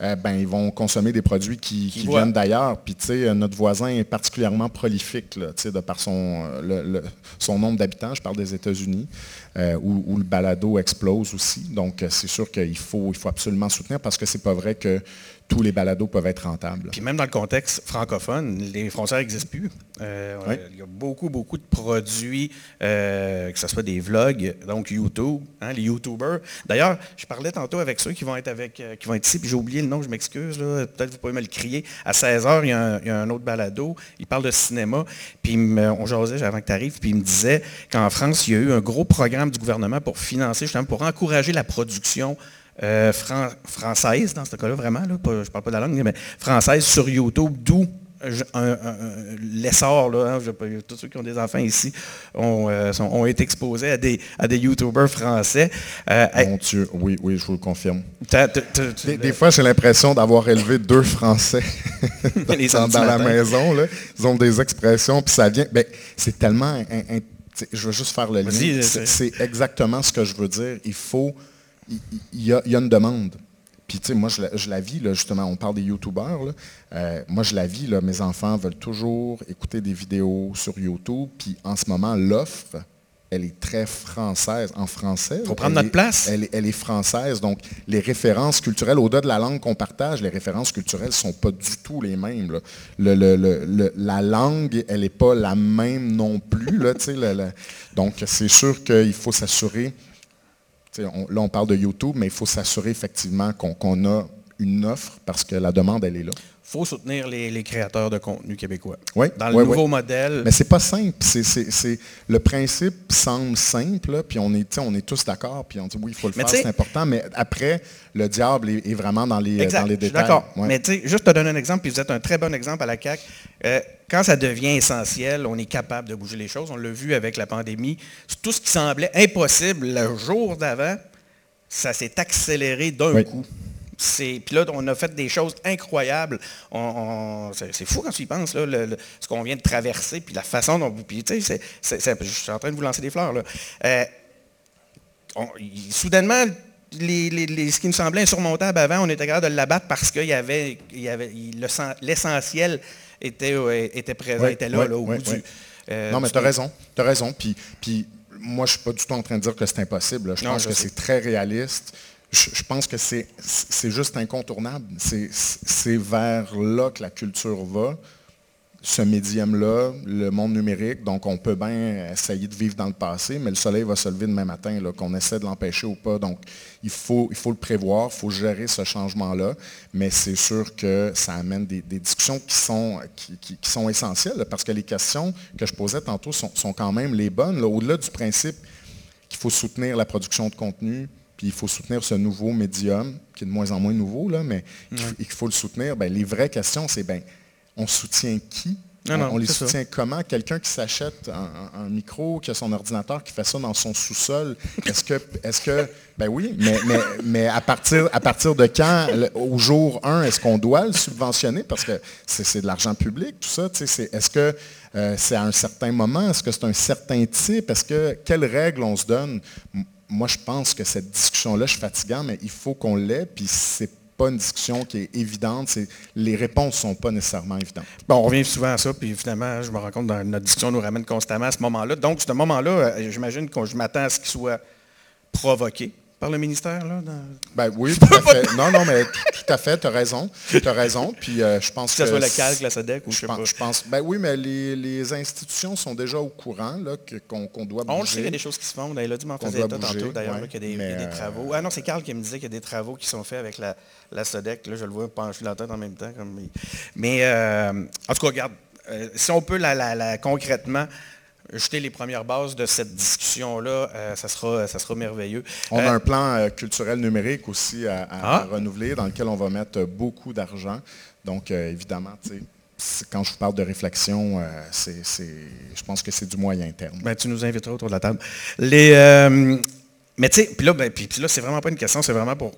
euh, ben, ils vont consommer des produits qui, viennent d'ailleurs. Puis, notre voisin est particulièrement prolifique, de par son, euh, son nombre d'habitants. Je parle des États-Unis, euh, où, le balado explose aussi. Donc, c'est sûr qu'il faut, il faut absolument soutenir parce que c'est pas vrai que tous les balados peuvent être rentables. Puis même dans le contexte francophone, les frontières n'existent plus. Euh, il y a beaucoup, beaucoup de produits, euh, que ce soit des vlogs, donc YouTube, hein, les YouTubers. D'ailleurs, je parlais tantôt avec ceux qui vont être avec, euh, qui vont être ici, puis j'ai oublié le nom, je m'excuse, peut-être vous pouvez me le crier. À 16h, il y, a un, autre balado, il parle de cinéma, puis on jasait avant que tu arrives, puis il me disait qu'en France, il y a eu un gros programme du gouvernement pour financer, justement, pour encourager la production euh, française, dans ce cas-là, vraiment, là, je ne parle pas de la langue, mais française sur YouTube, d'où l'essor, hein, tous ceux qui ont des enfants ici ont, euh, ont été exposés à des, à des YouTubers français. Euh, Mon Dieu, oui, oui, je vous le confirme. des, fois, j'ai l'impression d'avoir élevé deux Français dans, la maison. Là. Ils ont des expressions, puis ça vient. Ben, c'est tellement... je veux juste faire le lien. C'est exactement ce que je veux dire. Il faut il y, a, une demande. Puis, tu sais, moi, je la, vis, là, justement, on parle des YouTubeurs. Euh, moi, je la vis, là, mes enfants veulent toujours écouter des vidéos sur YouTube. Puis, en ce moment, l'offre elle est très française, en français. Il faut prendre notre place. Elle, est française, donc les références culturelles, au-delà de la langue qu'on partage, les références culturelles ne sont pas du tout les mêmes. la langue, elle n'est pas la même non plus. Là, donc, c'est sûr qu'il faut s'assurer, là, on parle de YouTube, mais il faut s'assurer effectivement qu'on a une offre parce que la demande, elle est là faut soutenir les, créateurs de contenu québécois. Oui, Dans le nouveau modèle. Mais c'est pas simple. Le principe semble simple, puis on est, on est tous d'accord, puis on dit oui, il faut le faire, c'est important, mais après, le diable est, vraiment dans les, dans les détails. D'accord. Mais tu sais, juste te donner un exemple, puis vous êtes un très bon exemple à la CAQ. Euh, quand ça devient essentiel, on est capable de bouger les choses. On l'a vu avec la pandémie. Tout ce qui semblait impossible le jour d'avant, ça s'est accéléré d'un coup. Puis là, on a fait des choses incroyables. c'est fou quand tu y penses, ce qu'on vient de traverser, puis la façon dont... Puis, tu sais, je suis en train de vous lancer des fleurs. Là. Euh, soudainement, ce qui nous semblait insurmontable avant, on était capable de l'abattre parce qu'il y avait, l'essentiel était, euh, était présent, était là, au bout du... Euh, non, mais tu as raison. Tu as raison. Puis, puis moi, je ne suis pas du tout en train de dire que c'est impossible. Je pense que c'est très réaliste je, pense que c'est juste incontournable. C'est vers là que la culture va, ce médium-là, le monde numérique. Donc, on peut bien essayer de vivre dans le passé, mais le soleil va se lever demain matin, qu'on essaie de l'empêcher ou pas. Donc, il faut, il faut le prévoir, il faut gérer ce changement-là, mais c'est sûr que ça amène des, discussions qui sont, qui, sont essentielles, parce que les questions que je posais tantôt sont, quand même les bonnes. Au-delà du principe qu'il faut soutenir la production de contenu, puis il faut soutenir ce nouveau médium, qui est de moins en moins nouveau, là, mais il faut le soutenir. Ben, les vraies questions, c'est ben, on soutient qui? On, les soutient comment? Quelqu'un qui s'achète un, micro, qui a son ordinateur, qui fait ça dans son sous-sol, est-ce que, est que, ben oui, mais, mais, à, partir, à partir de quand, au jour 1, est-ce qu'on doit le subventionner? Parce que c'est de l'argent public, tout ça. Est-ce que euh, c'est à un certain moment? Est-ce que c'est un certain type? Est-ce que, quelles règles on se donne? Moi, je pense que cette discussion-là, je suis fatigant, mais il faut qu'on l'ait, puis c'est pas une discussion qui est évidente. les réponses ne sont pas nécessairement évidentes. Bon, on revient souvent à ça, puis finalement, je me rends compte dans notre discussion nous ramène constamment à ce moment-là. Donc, ce moment-là, euh, j'imagine que je m'attends à ce qu'il soit provoqué par le ministère? Là, ben oui, tout à fait. Non, non, mais tout à fait, tu as raison. Tu as raison. Puis euh, je pense que. Que ce soit le CALC, la SODEC ou je, sais pense, pas. Je pense, ben oui, mais les, institutions sont déjà au courant qu'on doit bouger. On le sait, il y a des choses qui se font. Il a dit m'en faisait état tantôt, d'ailleurs, qu'il y, a des, euh, travaux. Ah non, c'est Carl qui me disait qu'il y a des travaux qui sont faits avec la, la SODEC. Là, je le vois pencher la tête en même temps. Comme... Mais euh, en tout cas, regarde, si on peut la, concrètement jeter les premières bases de cette discussion-là, euh, ça, sera, ça sera merveilleux. On a euh, un plan euh, culturel numérique aussi à, ah. renouveler, dans lequel on va mettre beaucoup d'argent. Donc, évidemment, quand je vous parle de réflexion, c'est, je pense que c'est du moyen terme. Ben, tu nous inviteras autour de la table. Les, mais tu sais, puis là, ben, puis, là c'est vraiment pas une question, c'est vraiment pour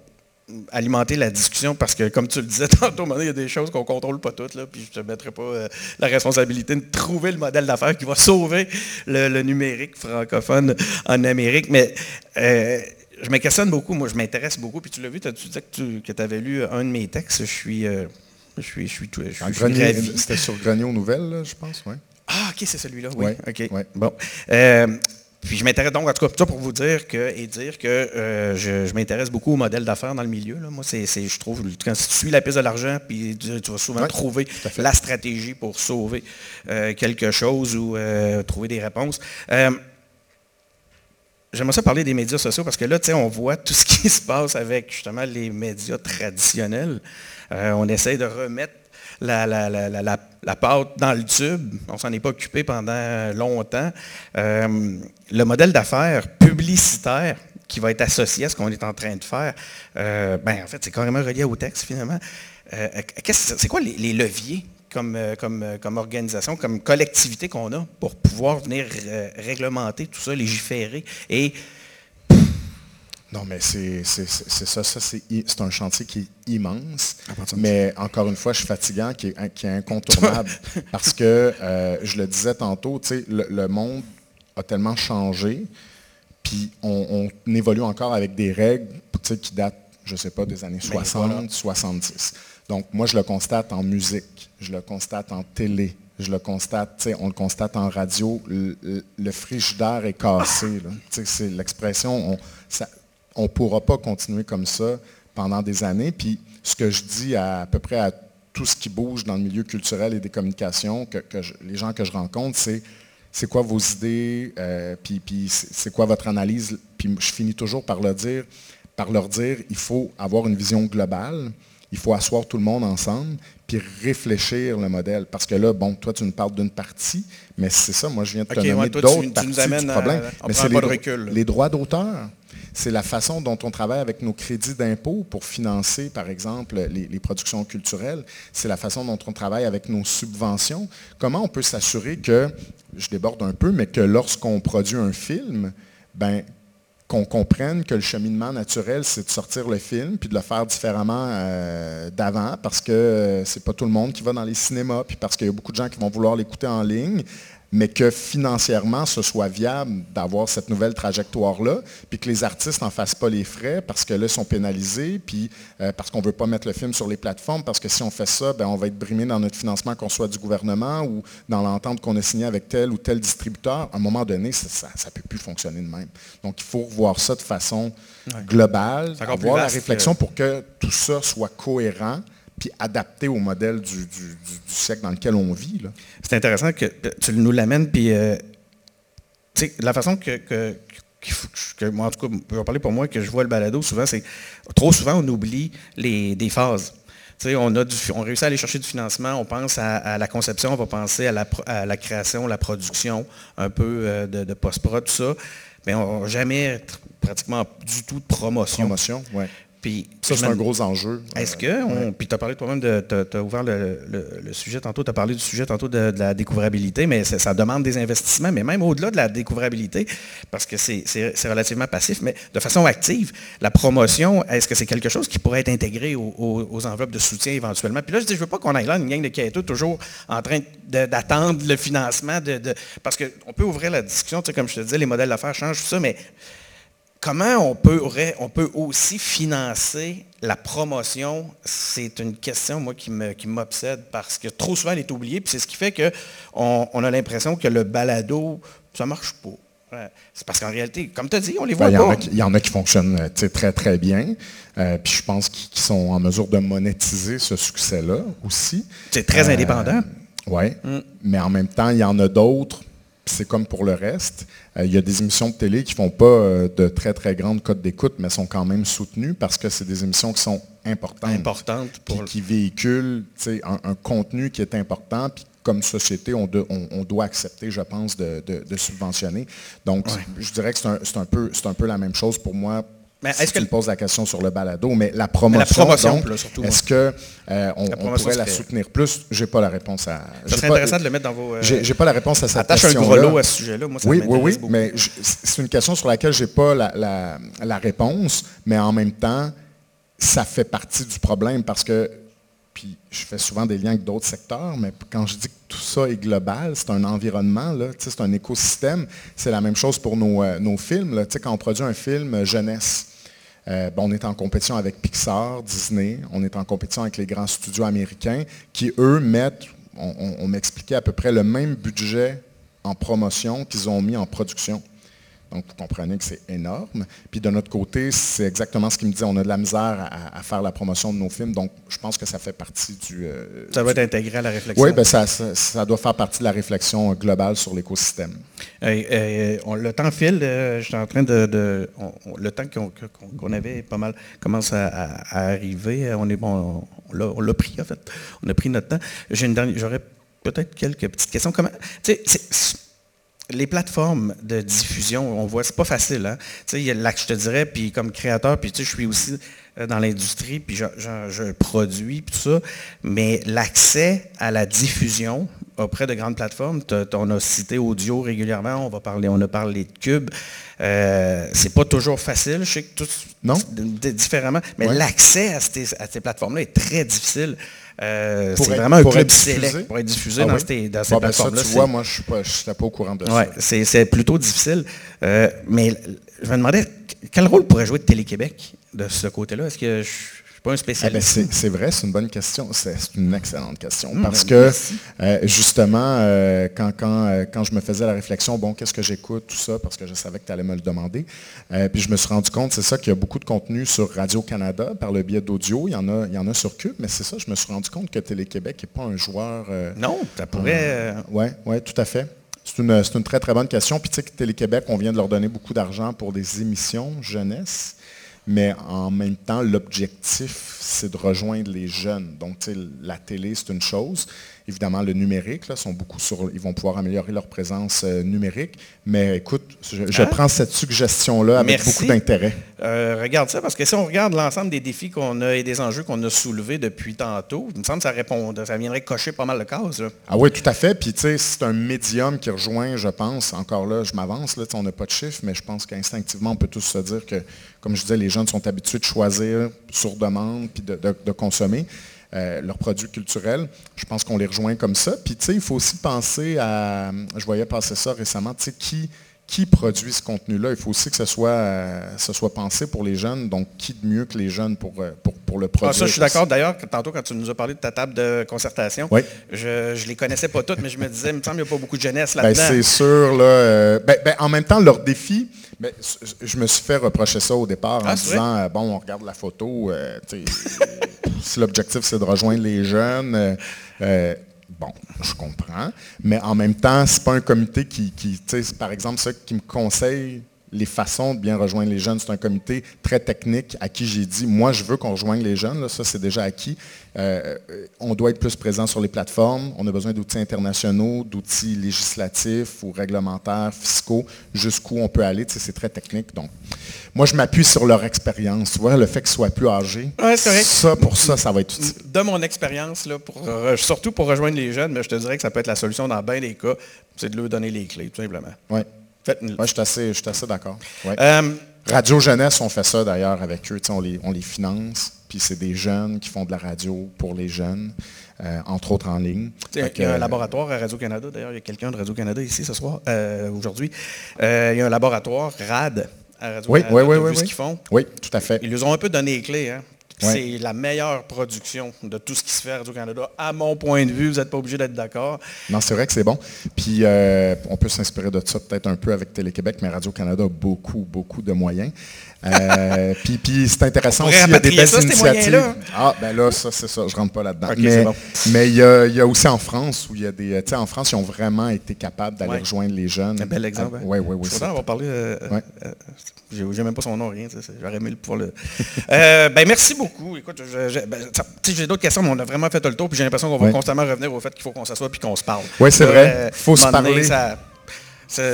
alimenter la discussion parce que, comme tu le disais tantôt, il y a des choses qu'on ne contrôle pas toutes, là, puis je ne te mettrai pas euh, la responsabilité de trouver le modèle d'affaires qui va sauver le, numérique francophone en Amérique. Mais euh, je me questionne beaucoup, moi je m'intéresse beaucoup, puis tu l'as vu, tu disais que tu avais lu un de mes textes, je suis... Euh, je suis, je suis, C'était sur Grenier aux Nouvelles, je pense, oui. Ah, ok, c'est celui-là, oui. OK. Bon. Puis je m'intéresse donc, en tout cas, ça pour vous dire que, et dire que euh, je, m'intéresse beaucoup au modèle d'affaires dans le milieu. Moi, c'est, je trouve, quand tu suis la piste de l'argent, puis tu, vas souvent trouver la stratégie pour sauver euh, quelque chose ou euh, trouver des réponses. J'aimerais ça parler des médias sociaux parce que là, on voit tout ce qui se passe avec justement les médias traditionnels. on essaie de remettre la, la, pâte dans le tube. On s'en est pas occupé pendant longtemps. Euh, le modèle d'affaires publicitaire qui va être associé à ce qu'on est en train de faire, euh, ben, en fait, c'est carrément relié au texte, finalement. Euh, c'est quoi les, leviers comme, comme, comme, organisation, comme collectivité qu'on a pour pouvoir venir réglementer tout ça, légiférer et non, mais c'est ça, ça c'est un chantier qui est immense. Mais encore une fois, je suis fatigant, qui est, qui est incontournable. parce que, euh, je le disais tantôt, le, le monde a tellement changé, puis on, évolue encore avec des règles qui datent, je ne sais pas, des années 60, ben, 70. Donc, moi, je le constate en musique, je le constate en télé, je le constate, on le constate en radio, le, frigidaire est cassé. C'est l'expression, on ne pourra pas continuer comme ça pendant des années. Puis ce que je dis à, peu près à tout ce qui bouge dans le milieu culturel et des communications, que, les gens que je rencontre, c'est c'est quoi vos idées, euh, puis, c'est quoi votre analyse? Puis je finis toujours par leur dire, par leur dire, il faut avoir une vision globale, il faut asseoir tout le monde ensemble, puis réfléchir le modèle. Parce que là, bon, toi, tu nous parles d'une partie, mais c'est ça, moi, je viens de te nommer d'autres parties du problème. mais c'est les, les droits d'auteur c'est la façon dont on travaille avec nos crédits d'impôt pour financer, par exemple, les, productions culturelles. C'est la façon dont on travaille avec nos subventions. Comment on peut s'assurer que, je déborde un peu, mais que lorsqu'on produit un film, ben, qu'on comprenne que le cheminement naturel, c'est de sortir le film puis de le faire différemment euh, d'avant parce que euh, c'est pas tout le monde qui va dans les cinémas puis parce qu'il y a beaucoup de gens qui vont vouloir l'écouter en ligne mais que financièrement, ce soit viable d'avoir cette nouvelle trajectoire-là, puis que les artistes n'en fassent pas les frais parce que là, ils sont pénalisés, puis euh, parce qu'on ne veut pas mettre le film sur les plateformes, parce que si on fait ça, ben, on va être brimé dans notre financement, qu'on soit du gouvernement ou dans l'entente qu'on a signée avec tel ou tel distributeur. À un moment donné, ça ne peut plus fonctionner de même. Donc, il faut voir ça de façon globale, avoir la réflexion pour que tout ça soit cohérent puis adapté au modèle du, siècle dans lequel on vit. C'est intéressant que tu nous l'amènes, puis euh, la façon que, que, moi, en tout cas, je vais parler pour moi, que je vois le balado, souvent, c'est trop souvent, on oublie les, des phases. on, a on réussit à aller chercher du financement, on pense à, la conception, on va penser à la, création, la production, un peu euh, de, post-prod, tout ça, mais on n'a jamais pratiquement du tout de promotion. Promotion, ça, c'est un gros enjeu. Est-ce que, puis tu as parlé toi-même de, tu as, ouvert le, sujet tantôt, tu as parlé du sujet tantôt de, la découvrabilité, mais ça demande des investissements, mais même au-delà de la découvrabilité, parce que c'est relativement passif, mais de façon active, la promotion, est-ce que c'est quelque chose qui pourrait être intégré aux, enveloppes de soutien éventuellement? Puis là, je dis, je veux pas qu'on aille là, une gang de quêteux toujours en train d'attendre le financement, de, parce qu'on peut ouvrir la discussion, tu sais, comme je te disais, les modèles d'affaires changent, tout ça, mais Comment on peut, on peut aussi financer la promotion? C'est une question, moi, qui m'obsède parce que trop souvent, elle est oubliée. Puis c'est ce qui fait qu'on on a l'impression que le balado, ça ne marche pas. C'est parce qu'en réalité, comme tu as dit, on les voit ben, pas. Il y, en a qui fonctionnent euh, très, très bien. Euh, puis je pense qu'ils sont en mesure de monétiser ce succès-là aussi. C'est très euh, indépendant. Oui. Mm. Mais en même temps, il y en a d'autres c'est comme pour le reste. Euh, il y a des émissions de télé qui ne font pas euh, de très, très grandes cotes d'écoute, mais sont quand même soutenues parce que c'est des émissions qui sont importantes. Importantes pour... Qui, véhiculent un, contenu qui est important, puis comme société, on, doit accepter, je pense, de, subventionner. Donc, je dirais que c'est un, peu, un peu la même chose pour moi mais est-ce que tu poses la question sur le balado, mais la promotion, est-ce qu'on euh, on pourrait la soutenir plus? Je n'ai pas la réponse à. Ça serait intéressant de le mettre dans vos. Euh, j'ai pas la réponse à cette question. Attache un gros lot à ce sujet-là. Oui, oui, oui, mais c'est une question sur laquelle je n'ai pas la, la, réponse, mais en même temps, ça fait partie du problème parce que puis je fais souvent des liens avec d'autres secteurs, mais quand je dis que tout ça est global, c'est un environnement, c'est un écosystème. C'est la même chose pour nos, euh, nos films. Là. Quand on produit un film jeunesse, euh, ben, on est en compétition avec Pixar, Disney, on est en compétition avec les grands studios américains qui, eux, mettent, on m'expliquait à peu près le même budget en promotion qu'ils ont mis en production. Donc, vous comprenez que c'est énorme. Puis de notre côté, c'est exactement ce qu'il me disait. On a de la misère à, faire la promotion de nos films. Donc, je pense que ça fait partie du... Euh, ça va être intégré à la réflexion. Oui, ben ça, ça, doit faire partie de la réflexion globale sur l'écosystème. le temps file. Euh, je suis en train de... le temps qu'on avait pas mal commence à, arriver. On est bon, on l'a pris, en fait. On a pris notre temps. J'aurais peut-être quelques petites questions. Comment les plateformes de diffusion, on voit, c'est pas facile. Hein? Y a là je te dirais, puis comme créateur, puis je suis aussi euh, dans l'industrie, puis je, produis, puis tout ça, mais l'accès à la diffusion auprès de grandes plateformes, on a cité audio régulièrement, on va parler, on a parlé de cube. Euh, c'est pas toujours facile, je sais que tout non? différemment, mais l'accès à ces plateformes-là est très difficile. Euh, c'est vraiment un club select pour être diffusé ah dans, ces, dans ces plateformes-là. tu vois, moi, je ne suis pas, au courant de ouais, ça. C'est plutôt difficile. Euh, mais je me demandais, quel rôle pourrait jouer Télé-Québec de ce côté-là? Est-ce que suis pas un spécialiste. Eh ben, c'est vrai, c'est une bonne question. C'est une excellente question. Hmm, parce ben, que, justement, quand, quand, quand, je me faisais la réflexion, bon, qu'est-ce que j'écoute, tout ça, parce que je savais que tu allais me le demander. puis je me suis rendu compte, c'est ça, qu'il y a beaucoup de contenu sur Radio-Canada par le biais d'audio. Il, y en a, il y en a sur Cube, mais c'est ça, je me suis rendu compte que Télé-Québec n'est pas un joueur. non, ça pourrait. oui, ouais, tout à fait. C'est une, une, très, très bonne question. Puis tu sais que Télé-Québec, on vient de leur donner beaucoup d'argent pour des émissions jeunesse, mais en même temps, l'objectif, c'est de rejoindre les jeunes. Donc, la télé, c'est une chose évidemment le numérique. Là, sont beaucoup sur, ils vont pouvoir améliorer leur présence euh, numérique. Mais écoute, je, ah. prends cette suggestion-là avec beaucoup d'intérêt. Euh, regarde ça, parce que si on regarde l'ensemble des défis qu'on a et des enjeux qu'on a soulevés depuis tantôt, il me semble que ça répond, ça viendrait cocher pas mal de cases. Ah oui, tout à fait. Puis tu sais, c'est un médium qui rejoint, je pense, encore là, je m'avance, là, on n'a pas de chiffres, mais je pense qu'instinctivement, on peut tous se dire que, comme je disais, les jeunes sont habitués de choisir sur demande puis de consommer. Euh, leurs produits culturels. Je pense qu'on les rejoint comme ça. Puis, tu sais, il faut aussi penser à, je voyais passer ça récemment, tu sais, qui, qui produit ce contenu-là? Il faut aussi que ce soit, euh, ce soit pensé pour les jeunes. Donc, qui de mieux que les jeunes pour, euh, pour, pour le produire? Ah, ça, je suis d'accord. D'ailleurs, tantôt, quand tu nous as parlé de ta table de concertation, je ne les connaissais pas toutes, mais je me disais, il me semble qu'il n'y a pas beaucoup de jeunesse ben, là-dedans. c'est sûr. Là, ben, ben, en même temps, leur défi, mais je me suis fait reprocher ça au départ en ah, disant, bon, on regarde la photo, si l'objectif c'est de rejoindre les jeunes, euh, euh, bon, je comprends. Mais en même temps, ce n'est pas un comité qui, qui par exemple, ceux qui me conseille les façons de bien rejoindre les jeunes. C'est un comité très technique à qui j'ai dit, moi, je veux qu'on rejoigne les jeunes. Là, ça, c'est déjà acquis. Euh, on doit être plus présent sur les plateformes. On a besoin d'outils internationaux, d'outils législatifs ou réglementaires, fiscaux, jusqu'où on peut aller. c'est très technique. Donc, moi, je m'appuie sur leur expérience. Le fait qu'ils soient plus âgés, ça, pour ça, ça va être utile. De mon expérience, surtout pour rejoindre les jeunes, mais je te dirais que ça peut être la solution dans bien des cas, c'est de leur donner les clés, tout simplement. Oui. je suis assez, assez d'accord. Euh, radio Jeunesse, on fait ça d'ailleurs avec eux. On les, on les finance, puis c'est des jeunes qui font de la radio pour les jeunes. Euh, entre autres en ligne. Il y a un laboratoire à Radio-Canada, d'ailleurs, il y a quelqu'un de Radio-Canada ici ce soir, aujourd'hui. il y a un laboratoire RAD, oui, oui, oui, oui, ce qu'ils font? Oui, tout à fait. Ils nous ont un peu donné les clés. Hein. C'est la meilleure production de tout ce qui se fait à Radio-Canada, à mon point de vue. Vous n'êtes pas obligé d'être d'accord. Non, c'est vrai que c'est bon. Puis, euh, on peut s'inspirer de ça peut-être un peu avec Télé-Québec, mais Radio-Canada a beaucoup, beaucoup de moyens. Euh, puis, c'est intéressant aussi, il y a des belles initiatives. Ah, ben là, ça, c'est ça, je rentre pas là-dedans. mais il y, a, aussi en France, où il y a des. Tu sais, en France, ils ont vraiment été capables d'aller rejoindre les jeunes. Un bel exemple. oui, oui, oui. on va parler. Euh, euh, j'ai même pas son nom, rien. J'aurais aimé le pouvoir le. ben, merci beaucoup. Écoute, ben, j'ai d'autres questions, mais on a vraiment fait le tour, puis j'ai l'impression qu'on va constamment revenir au fait qu'il faut qu'on s'assoie puis qu'on se parle. Oui, c'est vrai. Il faut se parler. Il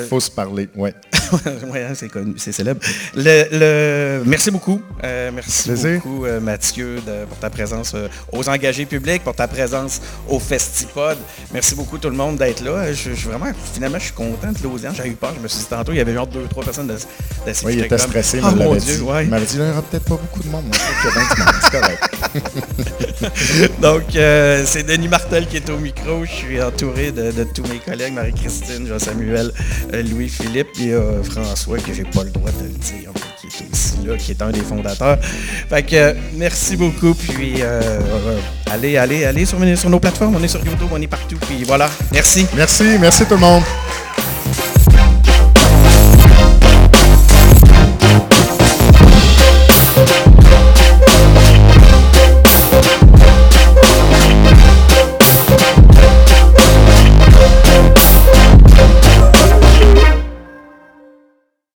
faut se parler, oui, hein, c'est connu, c'est célèbre. Le, merci beaucoup. Euh, merci beaucoup, euh, Mathieu, pour ta présence euh, aux engagés publics, pour ta présence au Festipod. Merci beaucoup tout le monde d'être là. Je, suis vraiment, finalement, je suis content de l'audience. J'ai eu peur. Je me suis dit tantôt, il y avait genre deux, trois personnes de, Oui, il était stressé, oh, mon Dieu, ouais. Il dit, il n'y aura peut-être pas beaucoup de monde. Donc, c'est Denis Martel qui est au micro. Je suis entouré de, de tous mes collègues, Marie-Christine, Jean-Samuel, Louis-Philippe et euh, François, que j'ai pas le droit de le dire, qui est aussi là, qui est un des fondateurs. Fait que merci beaucoup, puis euh, allez, allez, allez sur, sur nos plateformes, on est sur YouTube, on est partout, puis voilà. Merci. Merci, merci tout le monde.